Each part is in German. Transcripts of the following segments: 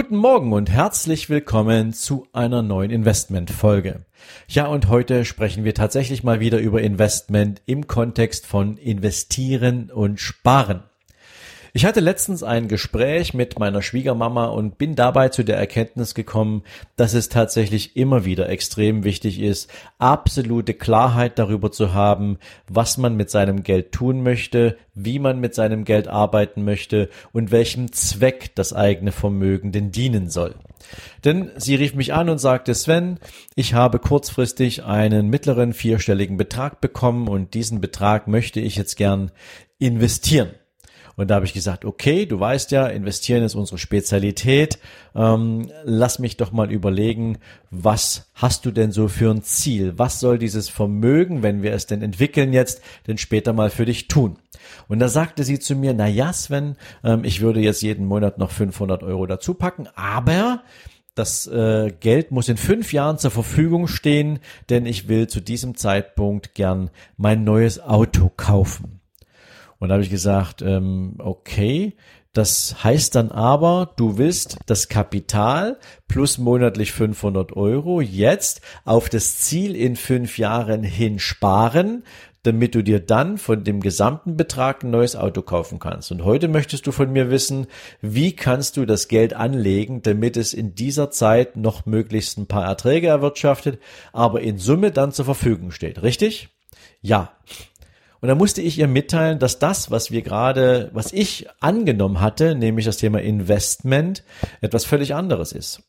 Guten Morgen und herzlich willkommen zu einer neuen Investment-Folge. Ja, und heute sprechen wir tatsächlich mal wieder über Investment im Kontext von investieren und sparen. Ich hatte letztens ein Gespräch mit meiner Schwiegermama und bin dabei zu der Erkenntnis gekommen, dass es tatsächlich immer wieder extrem wichtig ist, absolute Klarheit darüber zu haben, was man mit seinem Geld tun möchte, wie man mit seinem Geld arbeiten möchte und welchem Zweck das eigene Vermögen denn dienen soll. Denn sie rief mich an und sagte, Sven, ich habe kurzfristig einen mittleren vierstelligen Betrag bekommen und diesen Betrag möchte ich jetzt gern investieren. Und da habe ich gesagt, okay, du weißt ja, investieren ist unsere Spezialität. Ähm, lass mich doch mal überlegen, was hast du denn so für ein Ziel? Was soll dieses Vermögen, wenn wir es denn entwickeln jetzt, denn später mal für dich tun? Und da sagte sie zu mir, na ja, Sven, ähm, ich würde jetzt jeden Monat noch 500 Euro dazu packen, aber das äh, Geld muss in fünf Jahren zur Verfügung stehen, denn ich will zu diesem Zeitpunkt gern mein neues Auto kaufen. Und da habe ich gesagt, ähm, okay, das heißt dann aber, du willst das Kapital plus monatlich 500 Euro jetzt auf das Ziel in fünf Jahren hin sparen, damit du dir dann von dem gesamten Betrag ein neues Auto kaufen kannst. Und heute möchtest du von mir wissen, wie kannst du das Geld anlegen, damit es in dieser Zeit noch möglichst ein paar Erträge erwirtschaftet, aber in Summe dann zur Verfügung steht. Richtig? Ja. Und da musste ich ihr mitteilen, dass das, was wir gerade, was ich angenommen hatte, nämlich das Thema Investment, etwas völlig anderes ist.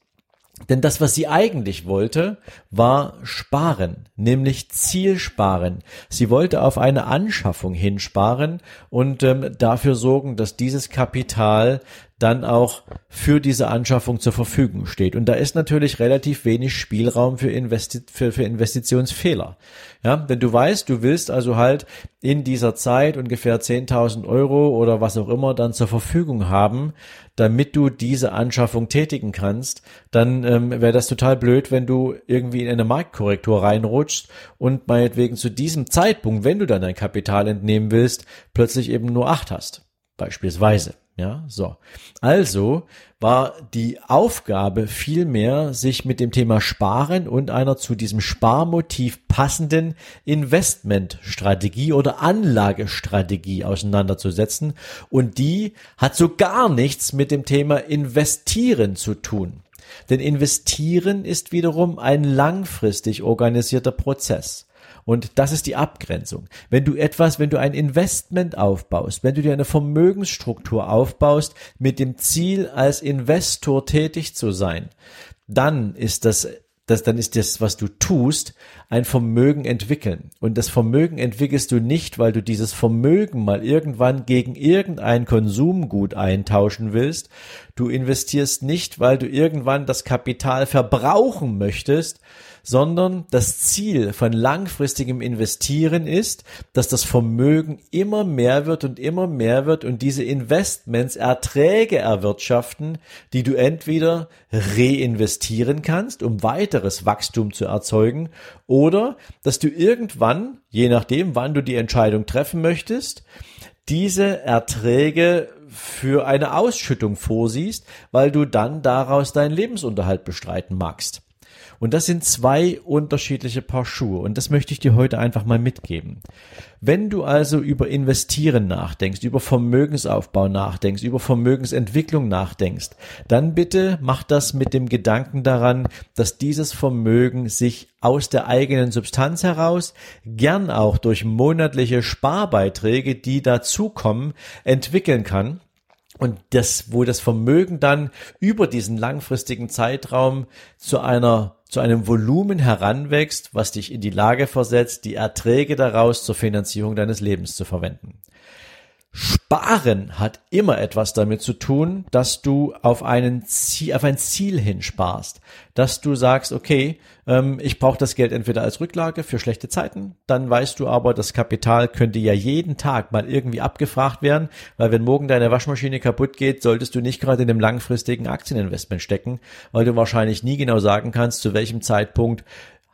Denn das, was sie eigentlich wollte, war sparen, nämlich Zielsparen. Sie wollte auf eine Anschaffung hinsparen und ähm, dafür sorgen, dass dieses Kapital dann auch für diese Anschaffung zur Verfügung steht. Und da ist natürlich relativ wenig Spielraum für, Investi für, für Investitionsfehler. Ja, wenn du weißt, du willst also halt in dieser Zeit ungefähr 10.000 Euro oder was auch immer dann zur Verfügung haben, damit du diese Anschaffung tätigen kannst, dann ähm, wäre das total blöd, wenn du irgendwie in eine Marktkorrektur reinrutschst und meinetwegen zu diesem Zeitpunkt, wenn du dann dein Kapital entnehmen willst, plötzlich eben nur acht hast. Beispielsweise. Ja, so. Also war die Aufgabe vielmehr, sich mit dem Thema Sparen und einer zu diesem Sparmotiv passenden Investmentstrategie oder Anlagestrategie auseinanderzusetzen. Und die hat so gar nichts mit dem Thema Investieren zu tun. Denn Investieren ist wiederum ein langfristig organisierter Prozess. Und das ist die Abgrenzung. Wenn du etwas, wenn du ein Investment aufbaust, wenn du dir eine Vermögensstruktur aufbaust mit dem Ziel, als Investor tätig zu sein, dann ist das das, dann ist das, was du tust, ein Vermögen entwickeln. Und das Vermögen entwickelst du nicht, weil du dieses Vermögen mal irgendwann gegen irgendein Konsumgut eintauschen willst. Du investierst nicht, weil du irgendwann das Kapital verbrauchen möchtest, sondern das Ziel von langfristigem Investieren ist, dass das Vermögen immer mehr wird und immer mehr wird und diese Investments Erträge erwirtschaften, die du entweder reinvestieren kannst, um weiteres Wachstum zu erzeugen, oder dass du irgendwann, je nachdem, wann du die Entscheidung treffen möchtest, diese Erträge für eine Ausschüttung vorsiehst, weil du dann daraus deinen Lebensunterhalt bestreiten magst. Und das sind zwei unterschiedliche Paar Schuhe. Und das möchte ich dir heute einfach mal mitgeben. Wenn du also über Investieren nachdenkst, über Vermögensaufbau nachdenkst, über Vermögensentwicklung nachdenkst, dann bitte mach das mit dem Gedanken daran, dass dieses Vermögen sich aus der eigenen Substanz heraus, gern auch durch monatliche Sparbeiträge, die dazukommen, entwickeln kann und das, wo das Vermögen dann über diesen langfristigen Zeitraum zu einer, zu einem Volumen heranwächst, was dich in die Lage versetzt, die Erträge daraus zur Finanzierung deines Lebens zu verwenden. Sparen hat immer etwas damit zu tun, dass du auf, einen Ziel, auf ein Ziel hinsparst. Dass du sagst, okay, ähm, ich brauche das Geld entweder als Rücklage für schlechte Zeiten, dann weißt du aber, das Kapital könnte ja jeden Tag mal irgendwie abgefragt werden, weil wenn morgen deine Waschmaschine kaputt geht, solltest du nicht gerade in einem langfristigen Aktieninvestment stecken, weil du wahrscheinlich nie genau sagen kannst, zu welchem Zeitpunkt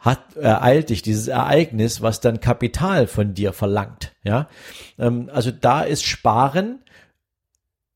hat ereilt dich dieses Ereignis, was dann Kapital von dir verlangt. Ja, ähm, also da ist Sparen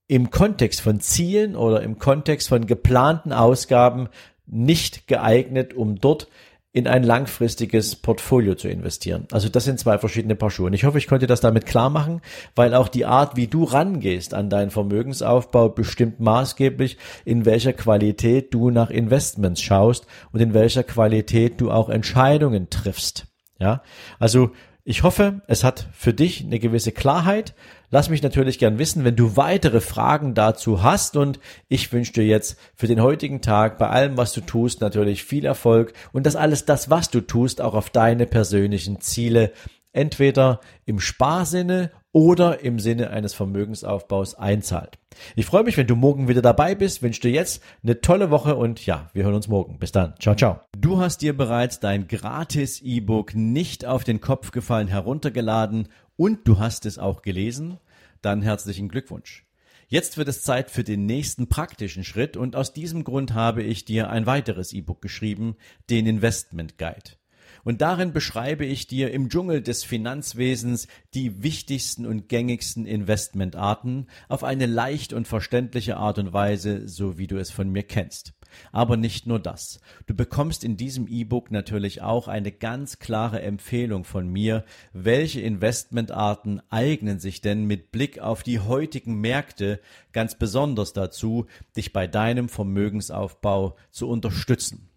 im Kontext von Zielen oder im Kontext von geplanten Ausgaben nicht geeignet, um dort in ein langfristiges Portfolio zu investieren. Also das sind zwei verschiedene Paar Schuhe. Und ich hoffe, ich konnte das damit klar machen, weil auch die Art, wie du rangehst an deinen Vermögensaufbau, bestimmt maßgeblich, in welcher Qualität du nach Investments schaust und in welcher Qualität du auch Entscheidungen triffst. Ja, also ich hoffe, es hat für dich eine gewisse Klarheit. Lass mich natürlich gern wissen, wenn du weitere Fragen dazu hast und ich wünsche dir jetzt für den heutigen Tag bei allem, was du tust, natürlich viel Erfolg und dass alles das, was du tust, auch auf deine persönlichen Ziele entweder im Sparsinne oder im Sinne eines Vermögensaufbaus einzahlt. Ich freue mich, wenn du morgen wieder dabei bist, wünsche dir jetzt eine tolle Woche und ja, wir hören uns morgen. Bis dann. Ciao, ciao. Du hast dir bereits dein gratis E-Book nicht auf den Kopf gefallen heruntergeladen und du hast es auch gelesen? Dann herzlichen Glückwunsch. Jetzt wird es Zeit für den nächsten praktischen Schritt und aus diesem Grund habe ich dir ein weiteres E-Book geschrieben, den Investment Guide. Und darin beschreibe ich dir im Dschungel des Finanzwesens die wichtigsten und gängigsten Investmentarten auf eine leicht und verständliche Art und Weise, so wie du es von mir kennst. Aber nicht nur das. Du bekommst in diesem E-Book natürlich auch eine ganz klare Empfehlung von mir, welche Investmentarten eignen sich denn mit Blick auf die heutigen Märkte ganz besonders dazu, dich bei deinem Vermögensaufbau zu unterstützen.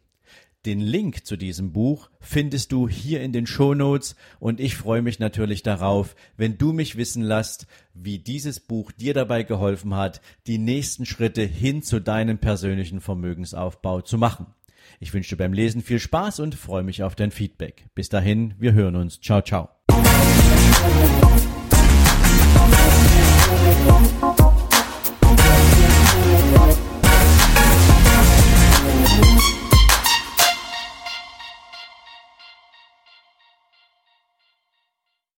Den Link zu diesem Buch findest du hier in den Shownotes und ich freue mich natürlich darauf, wenn du mich wissen lässt, wie dieses Buch dir dabei geholfen hat, die nächsten Schritte hin zu deinem persönlichen Vermögensaufbau zu machen. Ich wünsche dir beim Lesen viel Spaß und freue mich auf dein Feedback. Bis dahin, wir hören uns. Ciao, ciao.